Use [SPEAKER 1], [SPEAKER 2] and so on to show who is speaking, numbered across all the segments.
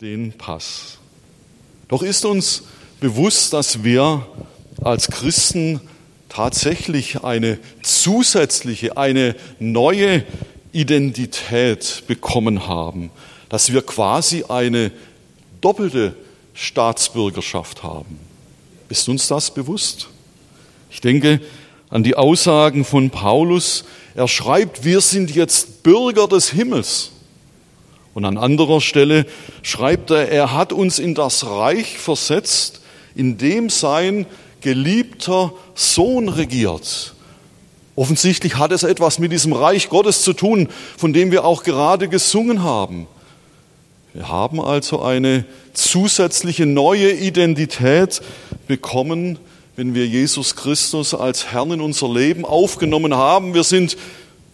[SPEAKER 1] den Pass. Doch ist uns bewusst, dass wir als Christen tatsächlich eine zusätzliche, eine neue Identität bekommen haben, dass wir quasi eine doppelte Staatsbürgerschaft haben. Ist uns das bewusst? Ich denke an die Aussagen von Paulus. Er schreibt, wir sind jetzt Bürger des Himmels. Und an anderer Stelle schreibt er, er hat uns in das Reich versetzt, in dem sein geliebter Sohn regiert. Offensichtlich hat es etwas mit diesem Reich Gottes zu tun, von dem wir auch gerade gesungen haben. Wir haben also eine zusätzliche neue Identität bekommen, wenn wir Jesus Christus als Herrn in unser Leben aufgenommen haben. Wir sind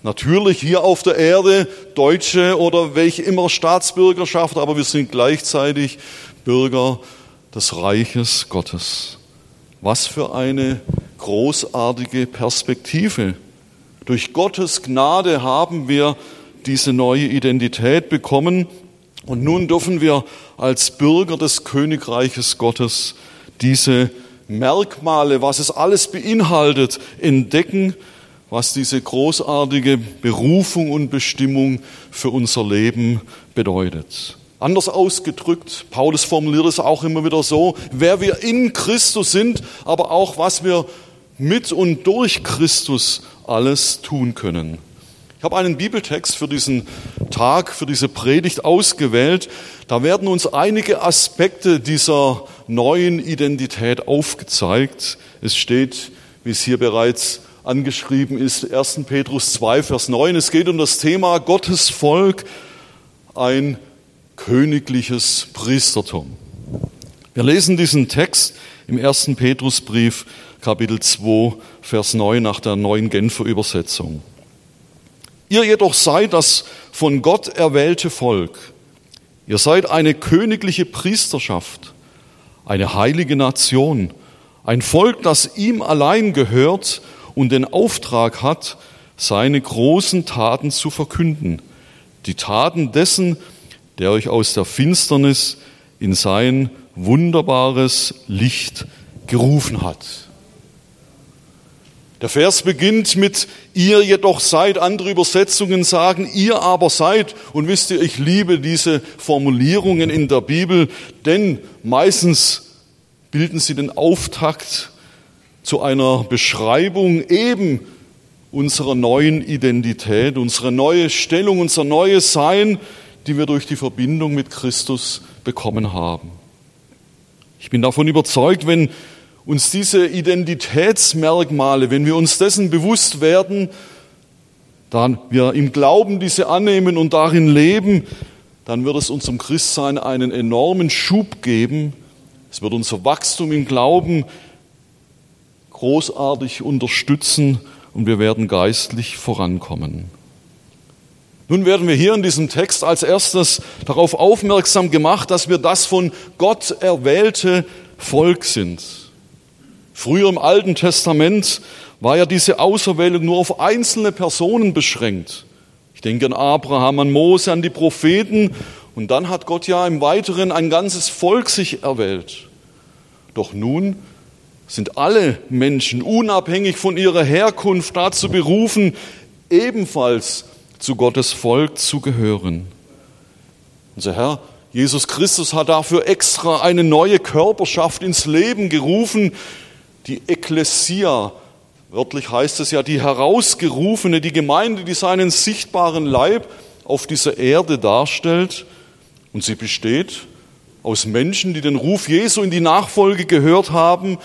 [SPEAKER 1] natürlich hier auf der Erde Deutsche oder welche immer Staatsbürgerschaft, aber wir sind gleichzeitig Bürger des Reiches Gottes. Was für eine großartige Perspektive. Durch Gottes Gnade haben wir diese neue Identität bekommen und nun dürfen wir als Bürger des Königreiches Gottes diese Merkmale, was es alles beinhaltet, entdecken, was diese großartige Berufung und Bestimmung für unser Leben bedeutet. Anders ausgedrückt, Paulus formuliert es auch immer wieder so, wer wir in Christus sind, aber auch was wir mit und durch Christus alles tun können. Ich habe einen Bibeltext für diesen Tag, für diese Predigt ausgewählt. Da werden uns einige Aspekte dieser neuen Identität aufgezeigt. Es steht, wie es hier bereits angeschrieben ist, 1. Petrus 2, Vers 9. Es geht um das Thema Gottes Volk, ein königliches Priestertum. Wir lesen diesen Text im ersten Petrusbrief, Kapitel 2, Vers 9 nach der neuen Genfer Übersetzung. Ihr jedoch seid das von Gott erwählte Volk. Ihr seid eine königliche Priesterschaft, eine heilige Nation, ein Volk, das ihm allein gehört und den Auftrag hat, seine großen Taten zu verkünden. Die Taten dessen, der euch aus der Finsternis in sein wunderbares Licht gerufen hat. Der Vers beginnt mit ihr jedoch seid, andere Übersetzungen sagen ihr aber seid. Und wisst ihr, ich liebe diese Formulierungen in der Bibel, denn meistens bilden sie den Auftakt zu einer Beschreibung eben unserer neuen Identität, unsere neue Stellung, unser neues Sein, die wir durch die Verbindung mit Christus bekommen haben. Ich bin davon überzeugt, wenn uns diese Identitätsmerkmale, wenn wir uns dessen bewusst werden, dann wir im Glauben diese annehmen und darin leben, dann wird es unserem Christsein einen enormen Schub geben. Es wird unser Wachstum im Glauben großartig unterstützen und wir werden geistlich vorankommen. Nun werden wir hier in diesem Text als erstes darauf aufmerksam gemacht, dass wir das von Gott erwählte Volk sind. Früher im Alten Testament war ja diese Auserwählung nur auf einzelne Personen beschränkt. Ich denke an Abraham, an Mose, an die Propheten. Und dann hat Gott ja im Weiteren ein ganzes Volk sich erwählt. Doch nun sind alle Menschen unabhängig von ihrer Herkunft dazu berufen, ebenfalls zu Gottes Volk zu gehören. Unser Herr Jesus Christus hat dafür extra eine neue Körperschaft ins Leben gerufen, die Ekklesia. Wörtlich heißt es ja die herausgerufene, die Gemeinde, die seinen sichtbaren Leib auf dieser Erde darstellt. Und sie besteht aus Menschen, die den Ruf Jesu in die Nachfolge gehört haben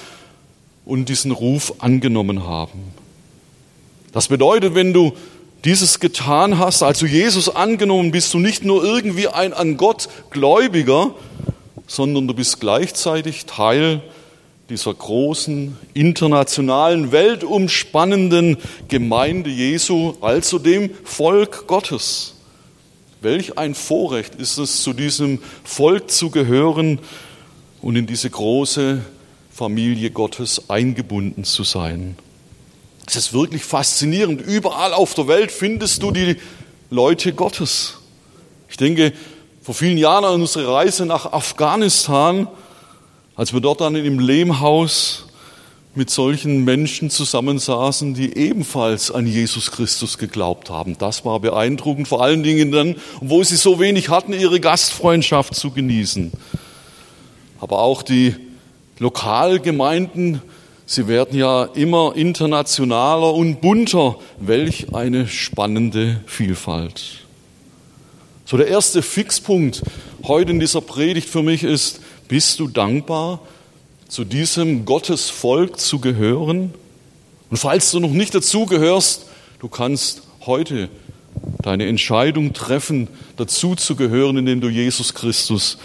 [SPEAKER 1] und diesen Ruf angenommen haben. Das bedeutet, wenn du dieses getan hast, also Jesus angenommen, bist du nicht nur irgendwie ein an Gott Gläubiger, sondern du bist gleichzeitig Teil dieser großen, internationalen, weltumspannenden Gemeinde Jesu, also dem Volk Gottes. Welch ein Vorrecht ist es, zu diesem Volk zu gehören und in diese große Familie Gottes eingebunden zu sein. Es ist wirklich faszinierend. Überall auf der Welt findest du die Leute Gottes. Ich denke, vor vielen Jahren an unsere Reise nach Afghanistan, als wir dort dann im Lehmhaus mit solchen Menschen zusammensaßen, die ebenfalls an Jesus Christus geglaubt haben. Das war beeindruckend, vor allen Dingen dann, wo sie so wenig hatten, ihre Gastfreundschaft zu genießen. Aber auch die Lokalgemeinden, sie werden ja immer internationaler und bunter. Welch eine spannende Vielfalt. So der erste Fixpunkt heute in dieser Predigt für mich ist, bist du dankbar, zu diesem Gottesvolk zu gehören? Und falls du noch nicht dazugehörst, du kannst heute deine Entscheidung treffen, dazu zu gehören, indem du Jesus Christus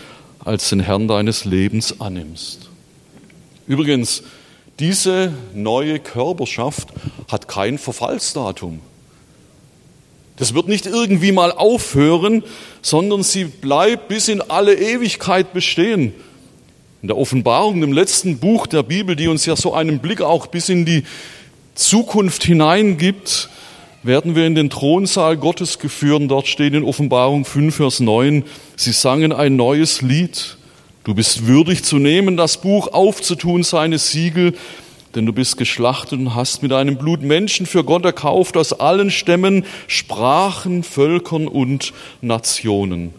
[SPEAKER 1] als den Herrn deines Lebens annimmst. Übrigens, diese neue Körperschaft hat kein Verfallsdatum. Das wird nicht irgendwie mal aufhören, sondern sie bleibt bis in alle Ewigkeit bestehen. In der Offenbarung, im letzten Buch der Bibel, die uns ja so einen Blick auch bis in die Zukunft hineingibt, werden wir in den Thronsaal Gottes geführt. Dort steht in Offenbarung 5, Vers 9, sie sangen ein neues Lied. Du bist würdig zu nehmen, das Buch aufzutun, seine Siegel, denn du bist geschlachtet und hast mit deinem Blut Menschen für Gott erkauft aus allen Stämmen, Sprachen, Völkern und Nationen.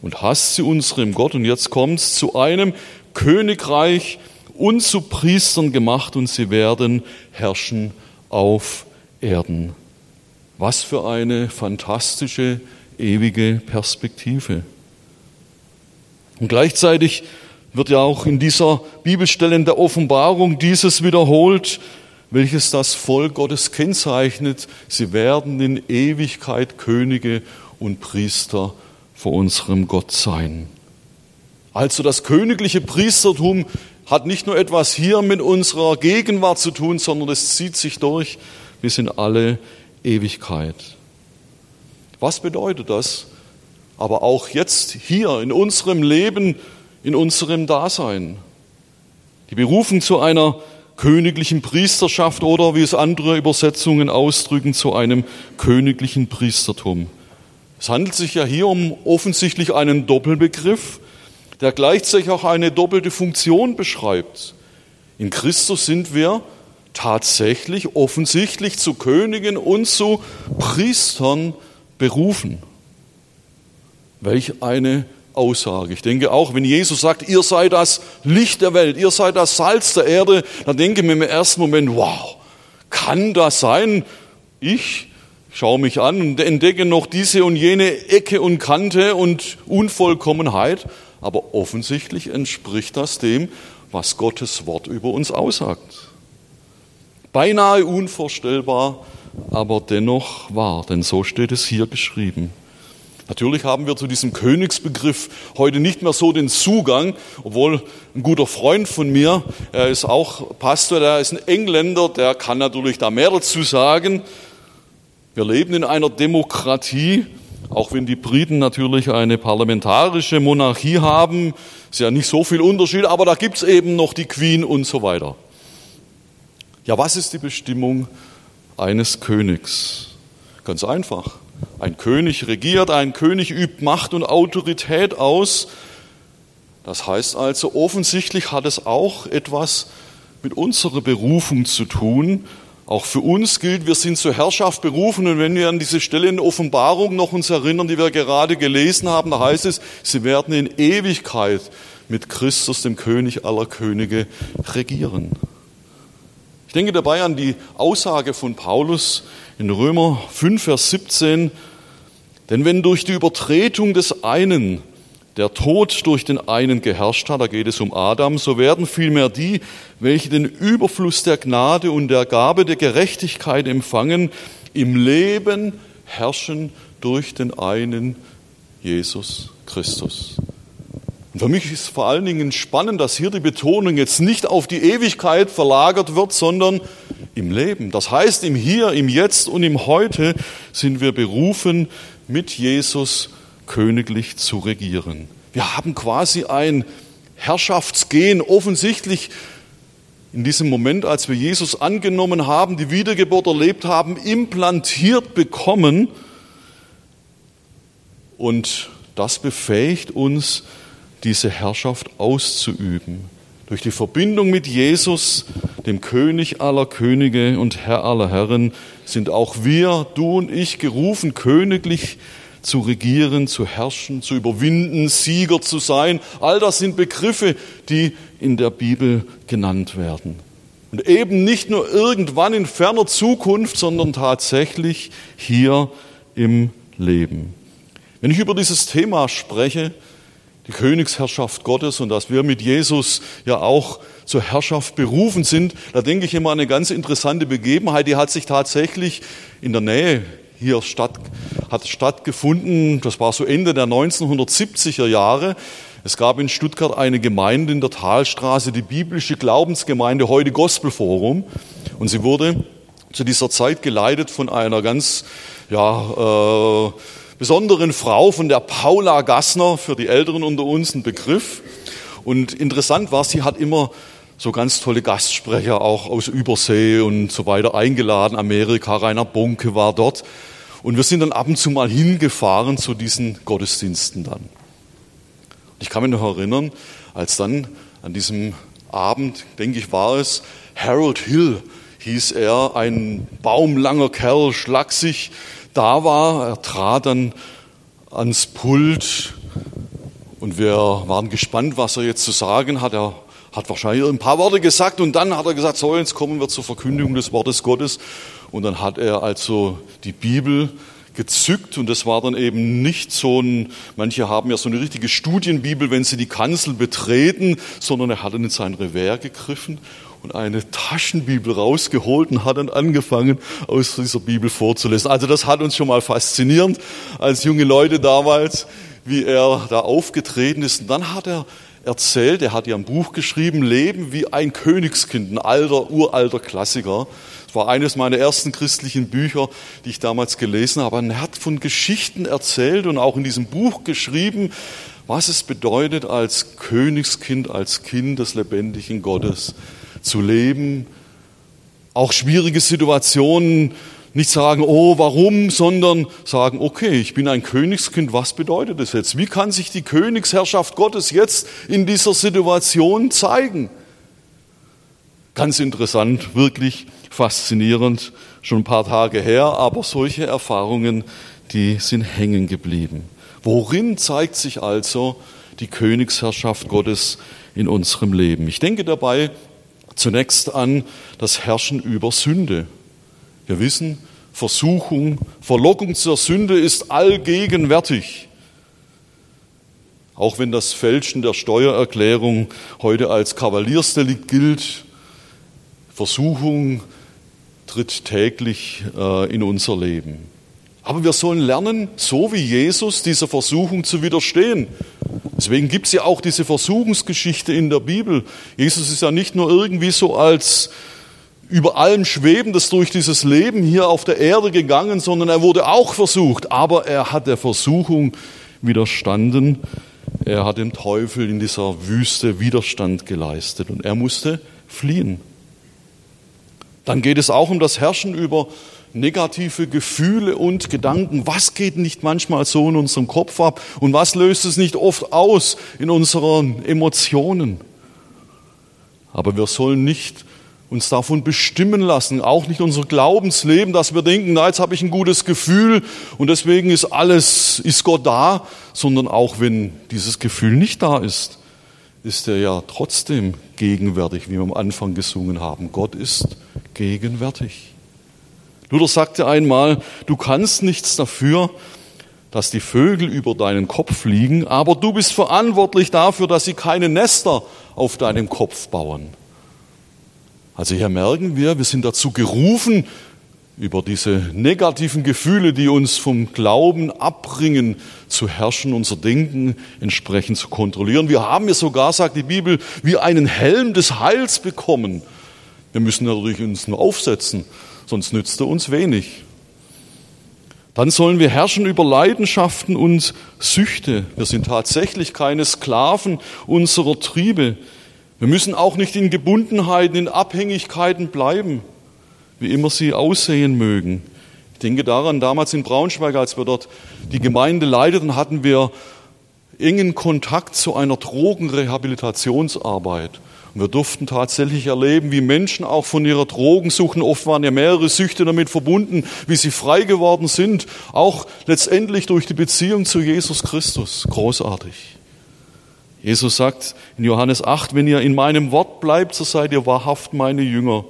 [SPEAKER 1] Und hast sie unserem Gott, und jetzt kommt's, zu einem Königreich und zu Priestern gemacht, und sie werden herrschen auf Erden. Was für eine fantastische, ewige Perspektive. Und gleichzeitig wird ja auch in dieser Bibelstelle in der Offenbarung dieses wiederholt, welches das Volk Gottes kennzeichnet. Sie werden in Ewigkeit Könige und Priester vor unserem Gott sein. Also das königliche Priestertum hat nicht nur etwas hier mit unserer Gegenwart zu tun, sondern es zieht sich durch bis in alle Ewigkeit. Was bedeutet das? Aber auch jetzt hier in unserem Leben in unserem Dasein. Die Berufung zu einer königlichen Priesterschaft oder wie es andere Übersetzungen ausdrücken, zu einem königlichen Priestertum. Es handelt sich ja hier um offensichtlich einen Doppelbegriff, der gleichzeitig auch eine doppelte Funktion beschreibt. In Christus sind wir tatsächlich offensichtlich zu Königen und zu Priestern berufen. Welch eine Aussage. Ich denke auch, wenn Jesus sagt, ihr seid das Licht der Welt, ihr seid das Salz der Erde, dann denke ich mir im ersten Moment, wow, kann das sein? Ich schaue mich an und entdecke noch diese und jene Ecke und Kante und Unvollkommenheit, aber offensichtlich entspricht das dem, was Gottes Wort über uns aussagt. Beinahe unvorstellbar, aber dennoch wahr, denn so steht es hier geschrieben. Natürlich haben wir zu diesem Königsbegriff heute nicht mehr so den Zugang, obwohl ein guter Freund von mir, er ist auch Pastor, der ist ein Engländer, der kann natürlich da mehr dazu sagen. Wir leben in einer Demokratie, auch wenn die Briten natürlich eine parlamentarische Monarchie haben, ist ja nicht so viel Unterschied, aber da gibt's eben noch die Queen und so weiter. Ja, was ist die Bestimmung eines Königs? Ganz einfach. Ein König regiert, ein König übt Macht und Autorität aus. Das heißt also, offensichtlich hat es auch etwas mit unserer Berufung zu tun. Auch für uns gilt, wir sind zur Herrschaft berufen. Und wenn wir an diese Stelle in der Offenbarung noch uns erinnern, die wir gerade gelesen haben, da heißt es, sie werden in Ewigkeit mit Christus, dem König aller Könige, regieren. Ich denke dabei an die Aussage von Paulus in Römer 5, Vers 17, denn wenn durch die Übertretung des einen der Tod durch den einen geherrscht hat, da geht es um Adam, so werden vielmehr die, welche den Überfluss der Gnade und der Gabe der Gerechtigkeit empfangen, im Leben herrschen durch den einen Jesus Christus. Und für mich ist vor allen Dingen spannend, dass hier die Betonung jetzt nicht auf die Ewigkeit verlagert wird, sondern im Leben. Das heißt, im Hier, im Jetzt und im Heute sind wir berufen, mit Jesus königlich zu regieren. Wir haben quasi ein Herrschaftsgehen offensichtlich in diesem Moment, als wir Jesus angenommen haben, die Wiedergeburt erlebt haben, implantiert bekommen. Und das befähigt uns, diese Herrschaft auszuüben. Durch die Verbindung mit Jesus, dem König aller Könige und Herr aller Herren, sind auch wir, du und ich, gerufen, königlich zu regieren, zu herrschen, zu überwinden, Sieger zu sein. All das sind Begriffe, die in der Bibel genannt werden. Und eben nicht nur irgendwann in ferner Zukunft, sondern tatsächlich hier im Leben. Wenn ich über dieses Thema spreche, die Königsherrschaft Gottes und dass wir mit Jesus ja auch zur Herrschaft berufen sind, da denke ich immer an eine ganz interessante Begebenheit, die hat sich tatsächlich in der Nähe hier statt, hat stattgefunden. Das war so Ende der 1970er Jahre. Es gab in Stuttgart eine Gemeinde in der Talstraße, die biblische Glaubensgemeinde, heute Gospelforum. Und sie wurde zu dieser Zeit geleitet von einer ganz ja, äh, besonderen Frau, von der Paula Gassner, für die Älteren unter uns ein Begriff. Und interessant war, sie hat immer so ganz tolle Gastsprecher auch aus Übersee und so weiter eingeladen. Amerika, Rainer Bonke war dort. Und wir sind dann ab und zu mal hingefahren zu diesen Gottesdiensten dann. Ich kann mich noch erinnern, als dann an diesem Abend, denke ich, war es, Harold Hill hieß er, ein baumlanger Kerl, schlaksig, da war. Er trat dann ans Pult und wir waren gespannt, was er jetzt zu sagen hat. Er hat wahrscheinlich ein paar Worte gesagt und dann hat er gesagt, so, jetzt kommen wir zur Verkündigung des Wortes Gottes. Und dann hat er also die Bibel gezückt und das war dann eben nicht so ein, manche haben ja so eine richtige Studienbibel, wenn sie die Kanzel betreten, sondern er hat dann in sein Revers gegriffen eine Taschenbibel rausgeholt und hat dann angefangen, aus dieser Bibel vorzulesen. Also das hat uns schon mal faszinierend als junge Leute damals, wie er da aufgetreten ist. Und dann hat er erzählt, er hat ja ein Buch geschrieben, Leben wie ein Königskind, ein alter, uralter Klassiker. Es war eines meiner ersten christlichen Bücher, die ich damals gelesen habe. Und er hat von Geschichten erzählt und auch in diesem Buch geschrieben, was es bedeutet, als Königskind, als Kind des lebendigen Gottes zu leben, auch schwierige Situationen nicht sagen, oh, warum, sondern sagen, okay, ich bin ein Königskind, was bedeutet das jetzt? Wie kann sich die Königsherrschaft Gottes jetzt in dieser Situation zeigen? Ganz interessant, wirklich faszinierend, schon ein paar Tage her, aber solche Erfahrungen, die sind hängen geblieben. Worin zeigt sich also die Königsherrschaft Gottes in unserem Leben? Ich denke dabei zunächst an das Herrschen über Sünde. Wir wissen, Versuchung, Verlockung zur Sünde ist allgegenwärtig. Auch wenn das Fälschen der Steuererklärung heute als Kavaliersdelikt gilt, Versuchung tritt täglich äh, in unser Leben. Aber wir sollen lernen, so wie Jesus, dieser Versuchung zu widerstehen. Deswegen gibt es ja auch diese Versuchungsgeschichte in der Bibel. Jesus ist ja nicht nur irgendwie so als über allem Schwebendes durch dieses Leben hier auf der Erde gegangen, sondern er wurde auch versucht. Aber er hat der Versuchung widerstanden. Er hat dem Teufel in dieser Wüste Widerstand geleistet und er musste fliehen. Dann geht es auch um das Herrschen über negative Gefühle und Gedanken. Was geht nicht manchmal so in unserem Kopf ab und was löst es nicht oft aus in unseren Emotionen? Aber wir sollen nicht uns davon bestimmen lassen, auch nicht unser Glaubensleben, dass wir denken, na, jetzt habe ich ein gutes Gefühl und deswegen ist alles, ist Gott da, sondern auch wenn dieses Gefühl nicht da ist, ist er ja trotzdem gegenwärtig, wie wir am Anfang gesungen haben. Gott ist gegenwärtig. Luther sagte einmal, du kannst nichts dafür, dass die Vögel über deinen Kopf fliegen, aber du bist verantwortlich dafür, dass sie keine Nester auf deinem Kopf bauen. Also hier merken wir, wir sind dazu gerufen, über diese negativen Gefühle, die uns vom Glauben abbringen, zu herrschen, unser Denken entsprechend zu kontrollieren. Wir haben ja sogar, sagt die Bibel, wie einen Helm des Heils bekommen. Wir müssen natürlich uns nur aufsetzen, sonst nützt er uns wenig. Dann sollen wir herrschen über Leidenschaften und Süchte. Wir sind tatsächlich keine Sklaven unserer Triebe. Wir müssen auch nicht in Gebundenheiten, in Abhängigkeiten bleiben, wie immer sie aussehen mögen. Ich denke daran, damals in Braunschweig, als wir dort die Gemeinde leiteten, hatten wir engen Kontakt zu einer Drogenrehabilitationsarbeit. Wir durften tatsächlich erleben, wie Menschen auch von ihrer Drogensucht, oft waren ja mehrere Süchte damit verbunden, wie sie frei geworden sind, auch letztendlich durch die Beziehung zu Jesus Christus. Großartig. Jesus sagt in Johannes 8, wenn ihr in meinem Wort bleibt, so seid ihr wahrhaft meine Jünger.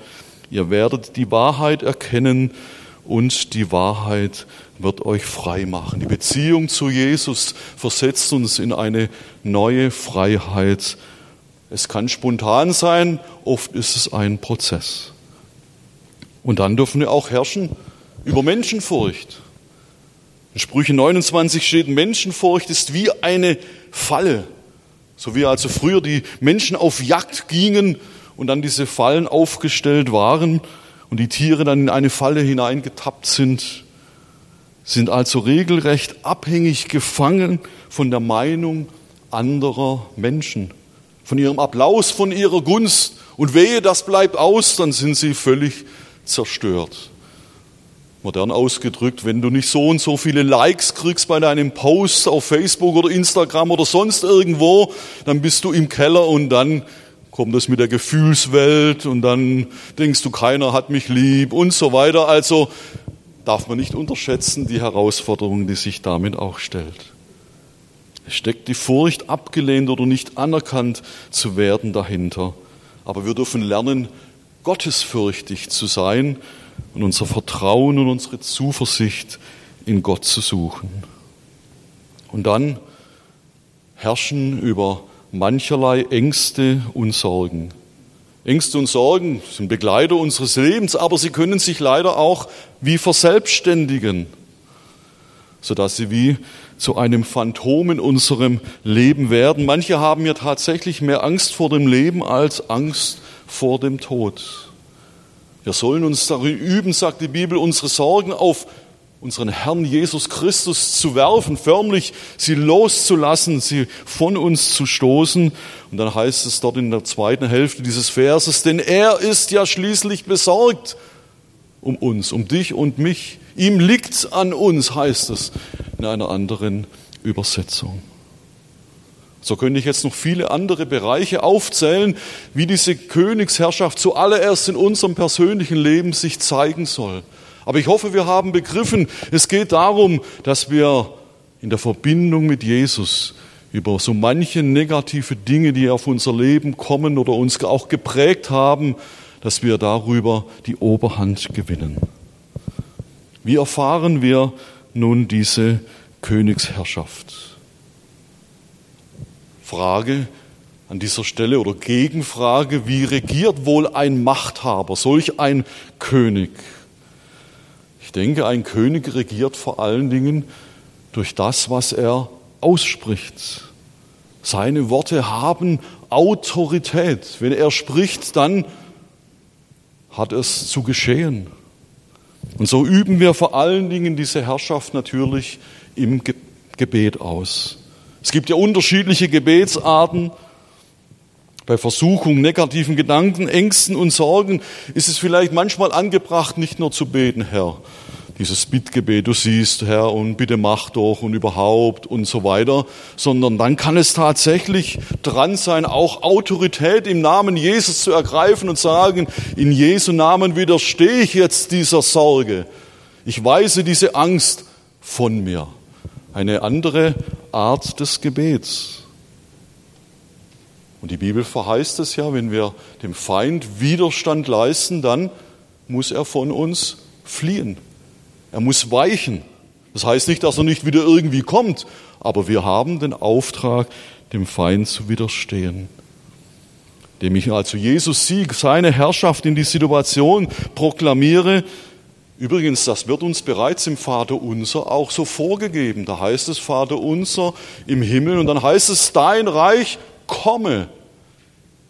[SPEAKER 1] Ihr werdet die Wahrheit erkennen und die Wahrheit wird euch frei machen. Die Beziehung zu Jesus versetzt uns in eine neue Freiheit. Es kann spontan sein, oft ist es ein Prozess. Und dann dürfen wir auch herrschen über Menschenfurcht. In Sprüche 29 steht, Menschenfurcht ist wie eine Falle. So wie also früher die Menschen auf Jagd gingen und dann diese Fallen aufgestellt waren und die Tiere dann in eine Falle hineingetappt sind, sind also regelrecht abhängig gefangen von der Meinung anderer Menschen, von ihrem Applaus, von ihrer Gunst. Und wehe, das bleibt aus, dann sind sie völlig zerstört. Modern ausgedrückt, wenn du nicht so und so viele Likes kriegst bei deinem Post auf Facebook oder Instagram oder sonst irgendwo, dann bist du im Keller und dann kommt es mit der Gefühlswelt und dann denkst du, keiner hat mich lieb und so weiter. Also darf man nicht unterschätzen die Herausforderung, die sich damit auch stellt. Steckt die Furcht, abgelehnt oder nicht anerkannt zu werden dahinter. Aber wir dürfen lernen, gottesfürchtig zu sein und unser Vertrauen und unsere Zuversicht in Gott zu suchen. Und dann herrschen über mancherlei Ängste und Sorgen. Ängste und Sorgen sind Begleiter unseres Lebens, aber sie können sich leider auch wie verselbstständigen, sodass sie wie zu einem Phantom in unserem Leben werden. Manche haben ja tatsächlich mehr Angst vor dem Leben als Angst vor dem Tod. Wir sollen uns darin üben, sagt die Bibel, unsere Sorgen auf unseren Herrn Jesus Christus zu werfen, förmlich sie loszulassen, sie von uns zu stoßen. Und dann heißt es dort in der zweiten Hälfte dieses Verses, denn er ist ja schließlich besorgt um uns, um dich und mich. Ihm liegt an uns, heißt es in einer anderen Übersetzung. So könnte ich jetzt noch viele andere Bereiche aufzählen, wie diese Königsherrschaft zuallererst in unserem persönlichen Leben sich zeigen soll. Aber ich hoffe, wir haben begriffen, es geht darum, dass wir in der Verbindung mit Jesus über so manche negative Dinge, die auf unser Leben kommen oder uns auch geprägt haben, dass wir darüber die Oberhand gewinnen. Wie erfahren wir nun diese Königsherrschaft? Frage an dieser Stelle oder Gegenfrage, wie regiert wohl ein Machthaber, solch ein König? Ich denke, ein König regiert vor allen Dingen durch das, was er ausspricht. Seine Worte haben Autorität. Wenn er spricht, dann hat es zu geschehen. Und so üben wir vor allen Dingen diese Herrschaft natürlich im Gebet aus. Es gibt ja unterschiedliche Gebetsarten. Bei Versuchung, negativen Gedanken, Ängsten und Sorgen ist es vielleicht manchmal angebracht, nicht nur zu beten, Herr, dieses Bittgebet, du siehst, Herr, und bitte mach doch und überhaupt und so weiter, sondern dann kann es tatsächlich dran sein, auch Autorität im Namen Jesus zu ergreifen und sagen, in Jesu Namen widerstehe ich jetzt dieser Sorge. Ich weise diese Angst von mir eine andere Art des Gebets. Und die Bibel verheißt es ja, wenn wir dem Feind Widerstand leisten, dann muss er von uns fliehen. Er muss weichen. Das heißt nicht, dass er nicht wieder irgendwie kommt, aber wir haben den Auftrag, dem Feind zu widerstehen. Dem ich also Jesus Sieg, seine Herrschaft in die Situation proklamiere, Übrigens, das wird uns bereits im Vater unser auch so vorgegeben. Da heißt es Vater unser im Himmel und dann heißt es, dein Reich komme.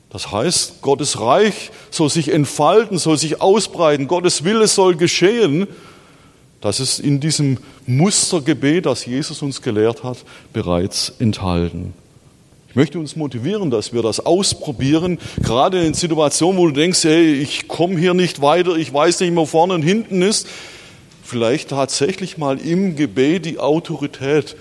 [SPEAKER 1] Das heißt, Gottes Reich soll sich entfalten, soll sich ausbreiten, Gottes Wille soll geschehen. Das ist in diesem Mustergebet, das Jesus uns gelehrt hat, bereits enthalten. Ich möchte uns motivieren, dass wir das ausprobieren, gerade in Situationen, wo du denkst, hey, ich komme hier nicht weiter, ich weiß nicht, wo vorne und hinten ist. Vielleicht tatsächlich mal im Gebet die Autorität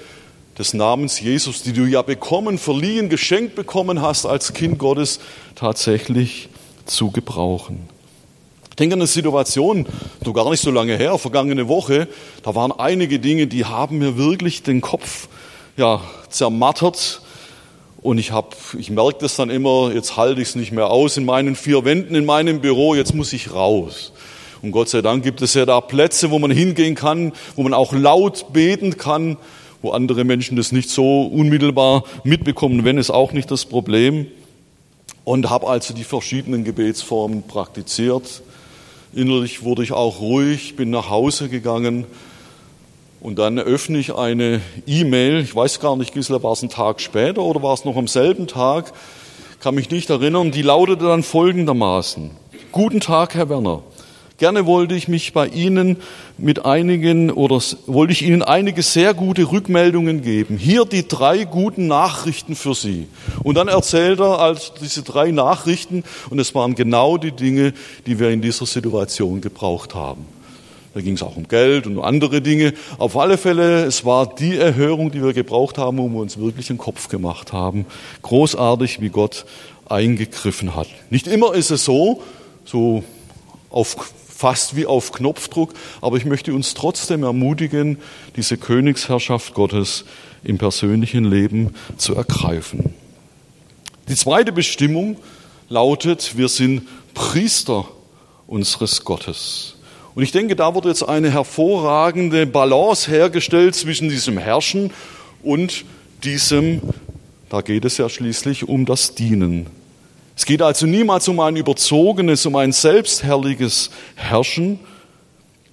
[SPEAKER 1] des Namens Jesus, die du ja bekommen, verliehen, geschenkt bekommen hast als Kind Gottes, tatsächlich zu gebrauchen. Denke an eine Situation, so gar nicht so lange her, vergangene Woche, da waren einige Dinge, die haben mir wirklich den Kopf ja, zermattert. Und ich, hab, ich merke das dann immer, jetzt halte ich es nicht mehr aus in meinen vier Wänden, in meinem Büro, jetzt muss ich raus. Und Gott sei Dank gibt es ja da Plätze, wo man hingehen kann, wo man auch laut beten kann, wo andere Menschen das nicht so unmittelbar mitbekommen, wenn es auch nicht das Problem. Und habe also die verschiedenen Gebetsformen praktiziert. Innerlich wurde ich auch ruhig, bin nach Hause gegangen und dann öffne ich eine E-Mail. Ich weiß gar nicht, Gisela, war es ein Tag später oder war es noch am selben Tag? Kann mich nicht erinnern. Die lautete dann folgendermaßen. Guten Tag, Herr Werner. Gerne wollte ich mich bei Ihnen mit einigen oder wollte ich Ihnen einige sehr gute Rückmeldungen geben. Hier die drei guten Nachrichten für Sie. Und dann erzählt er als diese drei Nachrichten und es waren genau die Dinge, die wir in dieser Situation gebraucht haben. Da ging es auch um Geld und andere Dinge. Auf alle Fälle, es war die Erhörung, die wir gebraucht haben, wo wir uns wirklich einen Kopf gemacht haben. Großartig, wie Gott eingegriffen hat. Nicht immer ist es so, so auf fast wie auf Knopfdruck, aber ich möchte uns trotzdem ermutigen, diese Königsherrschaft Gottes im persönlichen Leben zu ergreifen. Die zweite Bestimmung lautet, wir sind Priester unseres Gottes. Und ich denke, da wird jetzt eine hervorragende Balance hergestellt zwischen diesem Herrschen und diesem, da geht es ja schließlich um das Dienen. Es geht also niemals um ein überzogenes, um ein selbstherrliches Herrschen.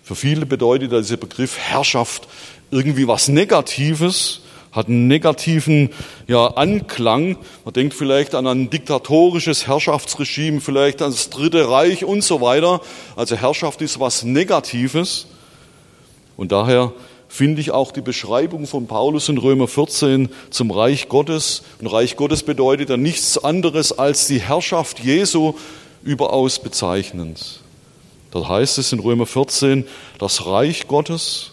[SPEAKER 1] Für viele bedeutet dieser Begriff Herrschaft irgendwie was Negatives, hat einen negativen ja, Anklang. Man denkt vielleicht an ein diktatorisches Herrschaftsregime, vielleicht an das Dritte Reich und so weiter. Also Herrschaft ist was Negatives. Und daher finde ich auch die Beschreibung von Paulus in Römer 14 zum Reich Gottes. Und Reich Gottes bedeutet ja nichts anderes als die Herrschaft Jesu überaus bezeichnend. Da heißt es in Römer 14, das Reich Gottes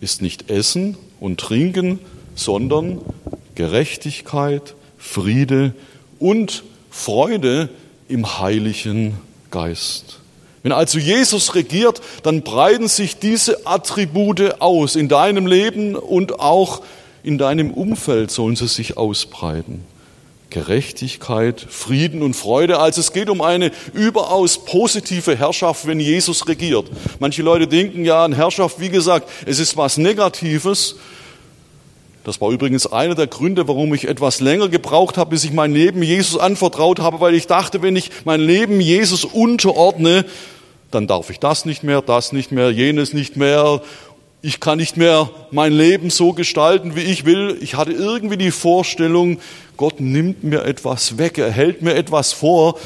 [SPEAKER 1] ist nicht Essen und Trinken, sondern Gerechtigkeit, Friede und Freude im Heiligen Geist. Wenn also Jesus regiert, dann breiten sich diese Attribute aus. In deinem Leben und auch in deinem Umfeld sollen sie sich ausbreiten. Gerechtigkeit, Frieden und Freude. Also es geht um eine überaus positive Herrschaft, wenn Jesus regiert. Manche Leute denken ja an Herrschaft, wie gesagt, es ist was Negatives. Das war übrigens einer der Gründe, warum ich etwas länger gebraucht habe, bis ich mein Leben Jesus anvertraut habe, weil ich dachte, wenn ich mein Leben Jesus unterordne, dann darf ich das nicht mehr, das nicht mehr, jenes nicht mehr. Ich kann nicht mehr mein Leben so gestalten, wie ich will. Ich hatte irgendwie die Vorstellung, Gott nimmt mir etwas weg, er hält mir etwas vor.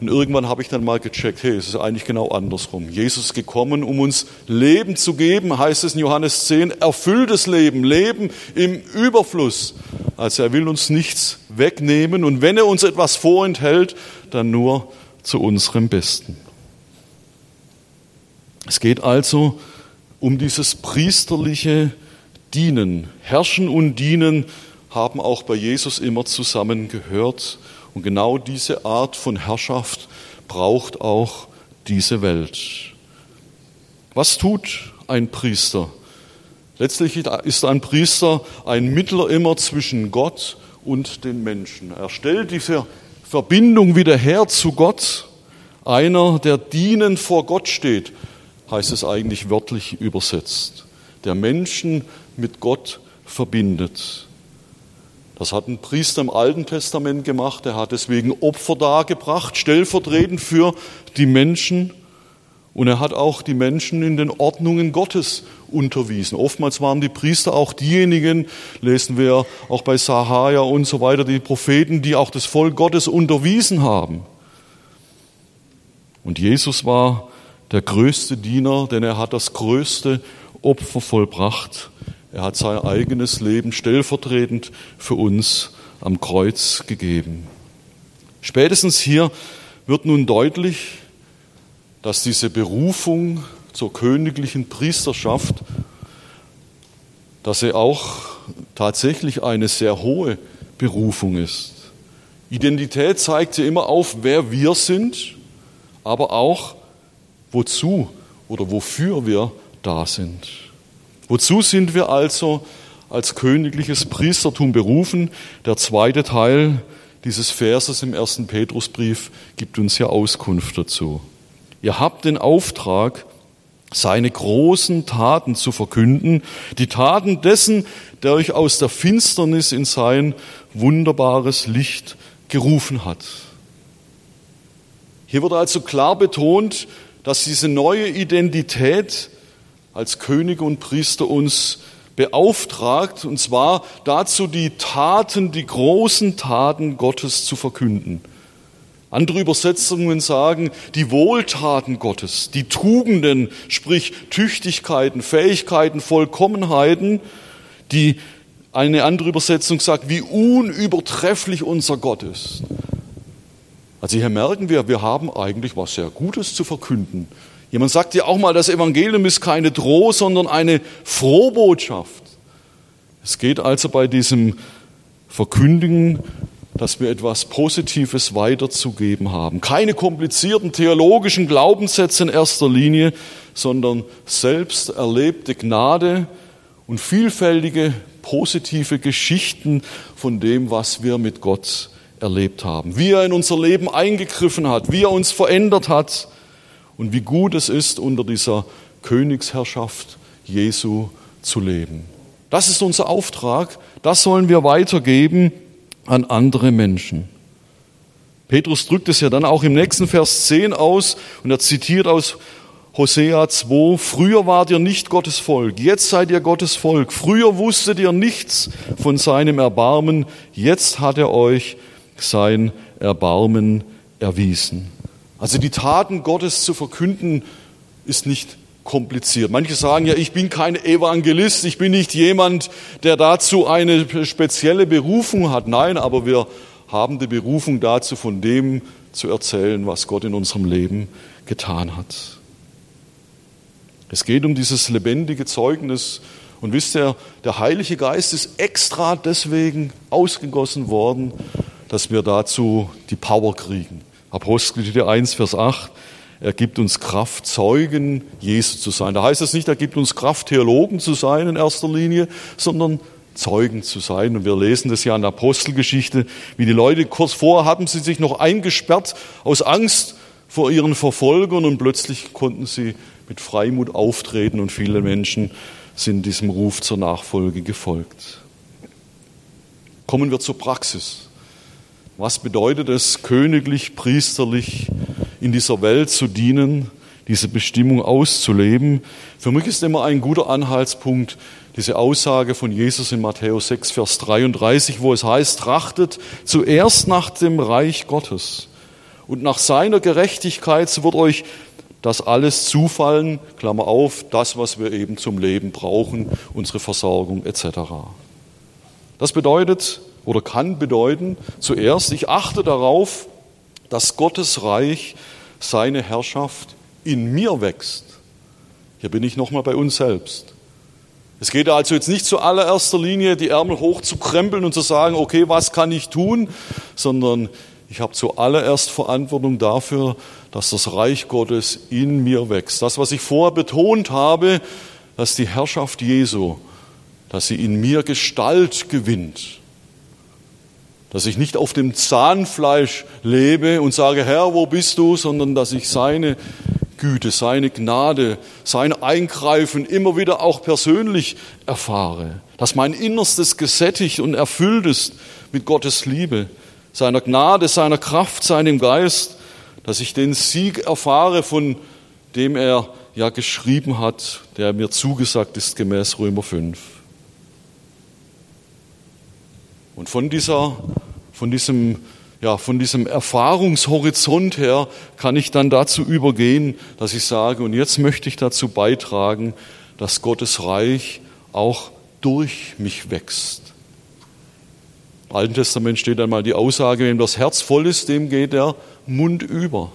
[SPEAKER 1] Und irgendwann habe ich dann mal gecheckt, hey, es ist eigentlich genau andersrum. Jesus ist gekommen, um uns Leben zu geben, heißt es in Johannes 10, erfülltes Leben, Leben im Überfluss. Also er will uns nichts wegnehmen und wenn er uns etwas vorenthält, dann nur zu unserem Besten. Es geht also um dieses priesterliche Dienen. Herrschen und Dienen haben auch bei Jesus immer zusammengehört. Und genau diese Art von Herrschaft braucht auch diese Welt. Was tut ein Priester? Letztlich ist ein Priester ein Mittler immer zwischen Gott und den Menschen. Er stellt die Verbindung wieder her zu Gott. Einer, der dienend vor Gott steht, heißt es eigentlich wörtlich übersetzt. Der Menschen mit Gott verbindet. Das hat ein Priester im Alten Testament gemacht. Er hat deswegen Opfer dargebracht, stellvertretend für die Menschen. Und er hat auch die Menschen in den Ordnungen Gottes unterwiesen. Oftmals waren die Priester auch diejenigen, lesen wir auch bei Sahaja und so weiter, die Propheten, die auch das Volk Gottes unterwiesen haben. Und Jesus war der größte Diener, denn er hat das größte Opfer vollbracht. Er hat sein eigenes Leben stellvertretend für uns am Kreuz gegeben. Spätestens hier wird nun deutlich, dass diese Berufung zur königlichen Priesterschaft dass er auch tatsächlich eine sehr hohe Berufung ist. Identität zeigt ja immer auf, wer wir sind, aber auch wozu oder wofür wir da sind. Wozu sind wir also als königliches Priestertum berufen? Der zweite Teil dieses Verses im ersten Petrusbrief gibt uns ja Auskunft dazu. Ihr habt den Auftrag, seine großen Taten zu verkünden, die Taten dessen, der euch aus der Finsternis in sein wunderbares Licht gerufen hat. Hier wird also klar betont, dass diese neue Identität als König und Priester uns beauftragt, und zwar dazu, die Taten, die großen Taten Gottes zu verkünden. Andere Übersetzungen sagen, die Wohltaten Gottes, die Tugenden, sprich Tüchtigkeiten, Fähigkeiten, Vollkommenheiten, die eine andere Übersetzung sagt, wie unübertrefflich unser Gott ist. Also hier merken wir, wir haben eigentlich was sehr Gutes zu verkünden. Jemand sagt ja auch mal, das Evangelium ist keine Droh, sondern eine Frohbotschaft. Es geht also bei diesem Verkündigen dass wir etwas Positives weiterzugeben haben. Keine komplizierten theologischen Glaubenssätze in erster Linie, sondern selbst erlebte Gnade und vielfältige positive Geschichten von dem, was wir mit Gott erlebt haben. Wie er in unser Leben eingegriffen hat, wie er uns verändert hat und wie gut es ist, unter dieser Königsherrschaft Jesu zu leben. Das ist unser Auftrag, das sollen wir weitergeben an andere Menschen. Petrus drückt es ja dann auch im nächsten Vers 10 aus und er zitiert aus Hosea 2, früher wart ihr nicht Gottes Volk, jetzt seid ihr Gottes Volk, früher wusstet ihr nichts von seinem Erbarmen, jetzt hat er euch sein Erbarmen erwiesen. Also die Taten Gottes zu verkünden ist nicht kompliziert. Manche sagen ja, ich bin kein Evangelist, ich bin nicht jemand, der dazu eine spezielle Berufung hat. Nein, aber wir haben die Berufung dazu, von dem zu erzählen, was Gott in unserem Leben getan hat. Es geht um dieses lebendige Zeugnis. Und wisst ihr, der Heilige Geist ist extra deswegen ausgegossen worden, dass wir dazu die Power kriegen. Apostelgeschichte 1, Vers 8. Er gibt uns Kraft, Zeugen Jesu zu sein. Da heißt es nicht, er gibt uns Kraft, Theologen zu sein in erster Linie, sondern Zeugen zu sein. Und wir lesen das ja in der Apostelgeschichte, wie die Leute kurz vorher hatten sie sich noch eingesperrt aus Angst vor ihren Verfolgern und plötzlich konnten sie mit Freimut auftreten und viele Menschen sind diesem Ruf zur Nachfolge gefolgt. Kommen wir zur Praxis. Was bedeutet es, königlich, priesterlich in dieser Welt zu dienen, diese Bestimmung auszuleben. Für mich ist immer ein guter Anhaltspunkt diese Aussage von Jesus in Matthäus 6, Vers 33, wo es heißt, trachtet zuerst nach dem Reich Gottes und nach seiner Gerechtigkeit, so wird euch das alles zufallen, Klammer auf, das, was wir eben zum Leben brauchen, unsere Versorgung etc. Das bedeutet oder kann bedeuten, zuerst, ich achte darauf, dass Gottes Reich, seine Herrschaft in mir wächst. Hier bin ich nochmal bei uns selbst. Es geht also jetzt nicht zu allererster Linie, die Ärmel hochzukrempeln und zu sagen, okay, was kann ich tun, sondern ich habe zuallererst Verantwortung dafür, dass das Reich Gottes in mir wächst. Das, was ich vorher betont habe, dass die Herrschaft Jesu, dass sie in mir Gestalt gewinnt dass ich nicht auf dem Zahnfleisch lebe und sage, Herr, wo bist du, sondern dass ich seine Güte, seine Gnade, sein Eingreifen immer wieder auch persönlich erfahre. Dass mein Innerstes gesättigt und erfüllt ist mit Gottes Liebe, seiner Gnade, seiner Kraft, seinem Geist, dass ich den Sieg erfahre, von dem er ja geschrieben hat, der mir zugesagt ist gemäß Römer 5. Und von dieser, von diesem, ja, von diesem Erfahrungshorizont her kann ich dann dazu übergehen, dass ich sage, und jetzt möchte ich dazu beitragen, dass Gottes Reich auch durch mich wächst. Im Alten Testament steht einmal die Aussage, wem das Herz voll ist, dem geht der Mund über.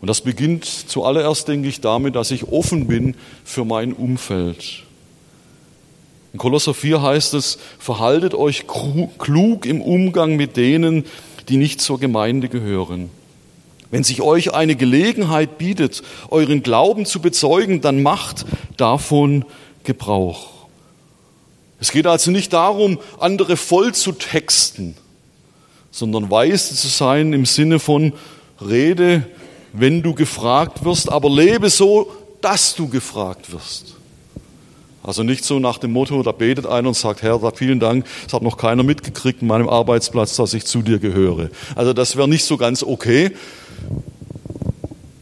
[SPEAKER 1] Und das beginnt zuallererst, denke ich, damit, dass ich offen bin für mein Umfeld. In Kolosser 4 heißt es, verhaltet euch klug im Umgang mit denen, die nicht zur Gemeinde gehören. Wenn sich euch eine Gelegenheit bietet, euren Glauben zu bezeugen, dann macht davon Gebrauch. Es geht also nicht darum, andere voll zu texten, sondern weise zu sein im Sinne von rede, wenn du gefragt wirst, aber lebe so, dass du gefragt wirst. Also nicht so nach dem Motto, da betet einer und sagt, Herr, vielen Dank, es hat noch keiner mitgekriegt in meinem Arbeitsplatz, dass ich zu dir gehöre. Also das wäre nicht so ganz okay.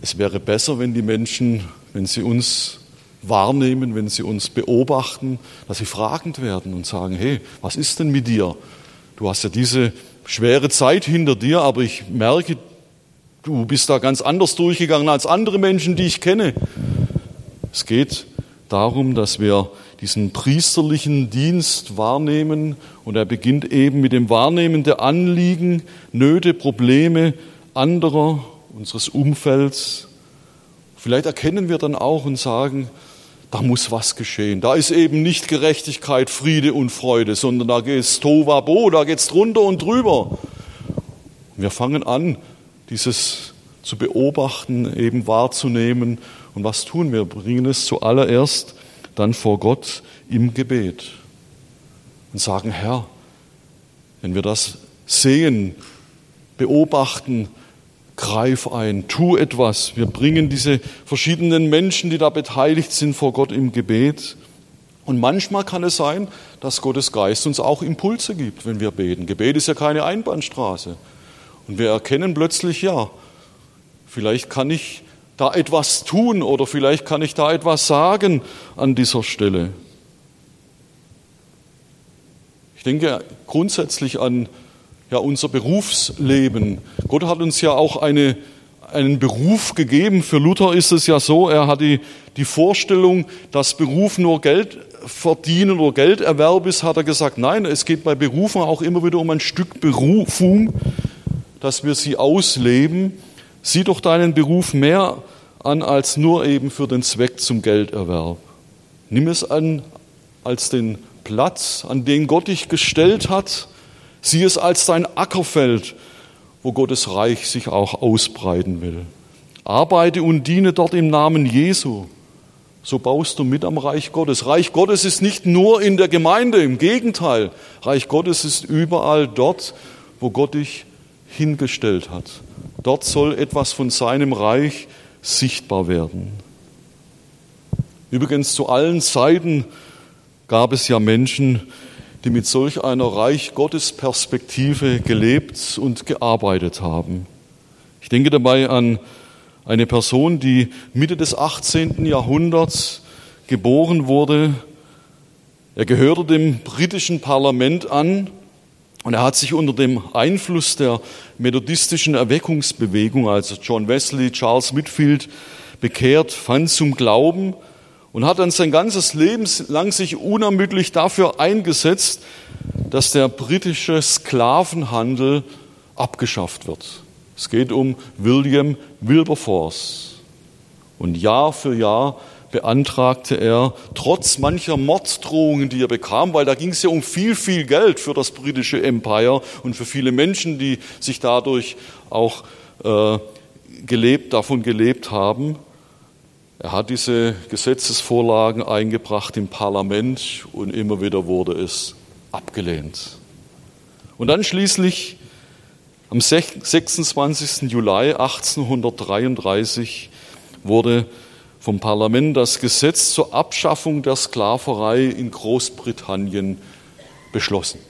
[SPEAKER 1] Es wäre besser, wenn die Menschen, wenn sie uns wahrnehmen, wenn sie uns beobachten, dass sie fragend werden und sagen, hey, was ist denn mit dir? Du hast ja diese schwere Zeit hinter dir, aber ich merke, du bist da ganz anders durchgegangen als andere Menschen, die ich kenne. Es geht darum, dass wir diesen priesterlichen Dienst wahrnehmen und er beginnt eben mit dem Wahrnehmen der Anliegen, Nöte, Probleme anderer, unseres Umfelds. Vielleicht erkennen wir dann auch und sagen, da muss was geschehen. Da ist eben nicht Gerechtigkeit, Friede und Freude, sondern da geht es Tovabo, da geht es drunter und drüber. Wir fangen an, dieses zu beobachten, eben wahrzunehmen. Und was tun wir? Bringen es zuallererst dann vor Gott im Gebet und sagen, Herr, wenn wir das sehen, beobachten, greif ein, tu etwas. Wir bringen diese verschiedenen Menschen, die da beteiligt sind, vor Gott im Gebet. Und manchmal kann es sein, dass Gottes Geist uns auch Impulse gibt, wenn wir beten. Gebet ist ja keine Einbahnstraße. Und wir erkennen plötzlich, ja, vielleicht kann ich da etwas tun oder vielleicht kann ich da etwas sagen an dieser Stelle. Ich denke grundsätzlich an ja, unser Berufsleben. Gott hat uns ja auch eine, einen Beruf gegeben. Für Luther ist es ja so, er hat die, die Vorstellung, dass Beruf nur Geld verdienen oder Gelderwerb ist, hat er gesagt, nein, es geht bei Berufen auch immer wieder um ein Stück Berufung, dass wir sie ausleben. Sieh doch deinen Beruf mehr an als nur eben für den Zweck zum Gelderwerb. Nimm es an als den Platz, an den Gott dich gestellt hat, Sieh es als dein Ackerfeld, wo Gottes Reich sich auch ausbreiten will. Arbeite und diene dort im Namen Jesu. So baust du mit am Reich Gottes. Reich Gottes ist nicht nur in der Gemeinde, im Gegenteil. Reich Gottes ist überall dort, wo Gott dich hingestellt hat. Dort soll etwas von seinem Reich sichtbar werden. Übrigens zu allen Zeiten gab es ja Menschen, die mit solch einer Reich Gottes Perspektive gelebt und gearbeitet haben. Ich denke dabei an eine Person, die Mitte des 18. Jahrhunderts geboren wurde. Er gehörte dem britischen Parlament an und er hat sich unter dem Einfluss der methodistischen Erweckungsbewegung, also John Wesley, Charles Whitfield, bekehrt, fand zum Glauben und hat dann sein ganzes Leben lang sich unermüdlich dafür eingesetzt, dass der britische Sklavenhandel abgeschafft wird. Es geht um William Wilberforce. Und Jahr für Jahr beantragte er, trotz mancher Morddrohungen, die er bekam, weil da ging es ja um viel, viel Geld für das britische Empire und für viele Menschen, die sich dadurch auch äh, gelebt, davon gelebt haben, er hat diese Gesetzesvorlagen eingebracht im Parlament und immer wieder wurde es abgelehnt. Und dann schließlich am 26. Juli 1833 wurde vom Parlament das Gesetz zur Abschaffung der Sklaverei in Großbritannien beschlossen.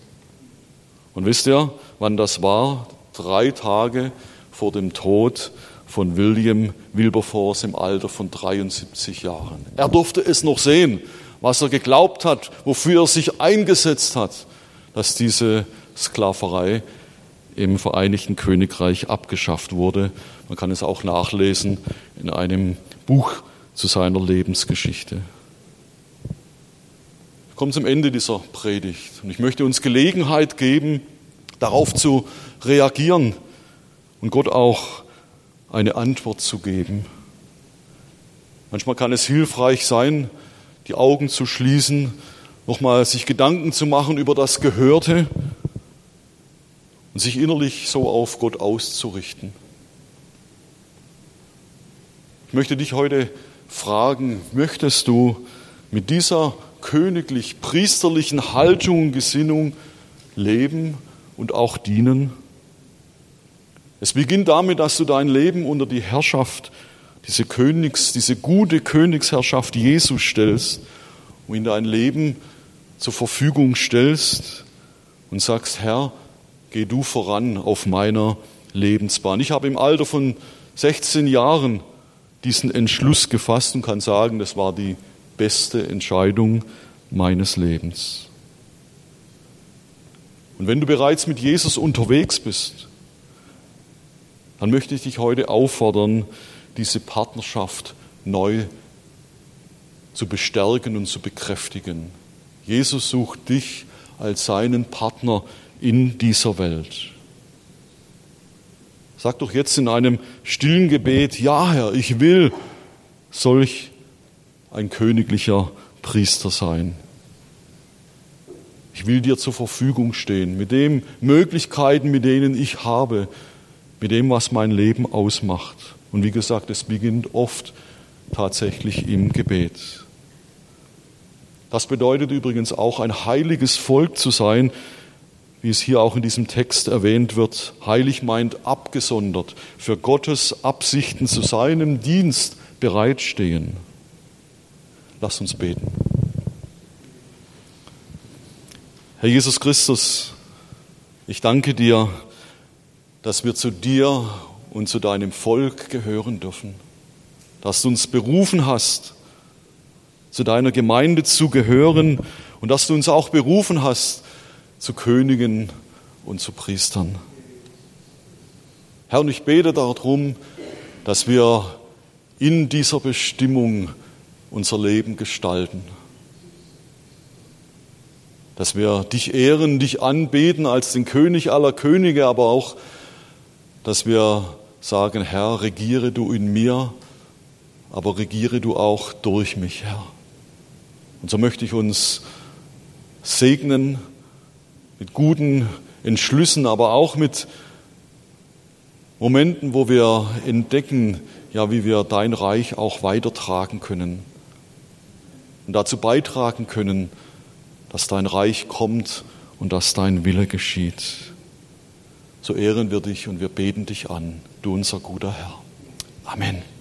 [SPEAKER 1] Und wisst ihr, wann das war? Drei Tage vor dem Tod von William Wilberforce im Alter von 73 Jahren. Er durfte es noch sehen, was er geglaubt hat, wofür er sich eingesetzt hat, dass diese Sklaverei im Vereinigten Königreich abgeschafft wurde. Man kann es auch nachlesen in einem Buch zu seiner Lebensgeschichte. Ich komme zum Ende dieser Predigt und ich möchte uns Gelegenheit geben, darauf zu reagieren und Gott auch eine Antwort zu geben. Manchmal kann es hilfreich sein, die Augen zu schließen nochmal sich Gedanken zu machen über das Gehörte und sich innerlich so auf Gott auszurichten. Ich möchte dich heute fragen, möchtest du mit dieser königlich-priesterlichen Haltung und Gesinnung leben und auch dienen? Es beginnt damit, dass du dein Leben unter die Herrschaft, diese Königs, diese gute Königsherrschaft Jesus stellst und in dein Leben zur Verfügung stellst und sagst, Herr, geh du voran auf meiner Lebensbahn. Ich habe im Alter von 16 Jahren diesen Entschluss gefasst und kann sagen, das war die beste Entscheidung meines Lebens. Und wenn du bereits mit Jesus unterwegs bist, dann möchte ich dich heute auffordern, diese Partnerschaft neu zu bestärken und zu bekräftigen. Jesus sucht dich als seinen Partner in dieser Welt. Sag doch jetzt in einem stillen Gebet, ja Herr, ich will solch ein königlicher Priester sein. Ich will dir zur Verfügung stehen, mit den Möglichkeiten, mit denen ich habe, mit dem, was mein Leben ausmacht. Und wie gesagt, es beginnt oft tatsächlich im Gebet. Das bedeutet übrigens auch ein heiliges Volk zu sein, wie es hier auch in diesem Text erwähnt wird. Heilig meint abgesondert, für Gottes Absichten zu seinem Dienst bereitstehen. Lass uns beten. Herr Jesus Christus, ich danke dir, dass wir zu dir und zu deinem Volk gehören dürfen, dass du uns berufen hast, zu deiner Gemeinde zu gehören und dass du uns auch berufen hast, zu Königen und zu Priestern. Herr, und ich bete darum, dass wir in dieser Bestimmung unser Leben gestalten. Dass wir dich ehren, dich anbeten als den König aller Könige, aber auch dass wir sagen, Herr, regiere du in mir, aber regiere du auch durch mich, Herr. Und so möchte ich uns segnen mit guten Entschlüssen, aber auch mit Momenten, wo wir entdecken, ja, wie wir dein Reich auch weitertragen können und dazu beitragen können, dass dein Reich kommt und dass dein Wille geschieht so ehren wir dich und wir beten dich an, du unser guter Herr. Amen.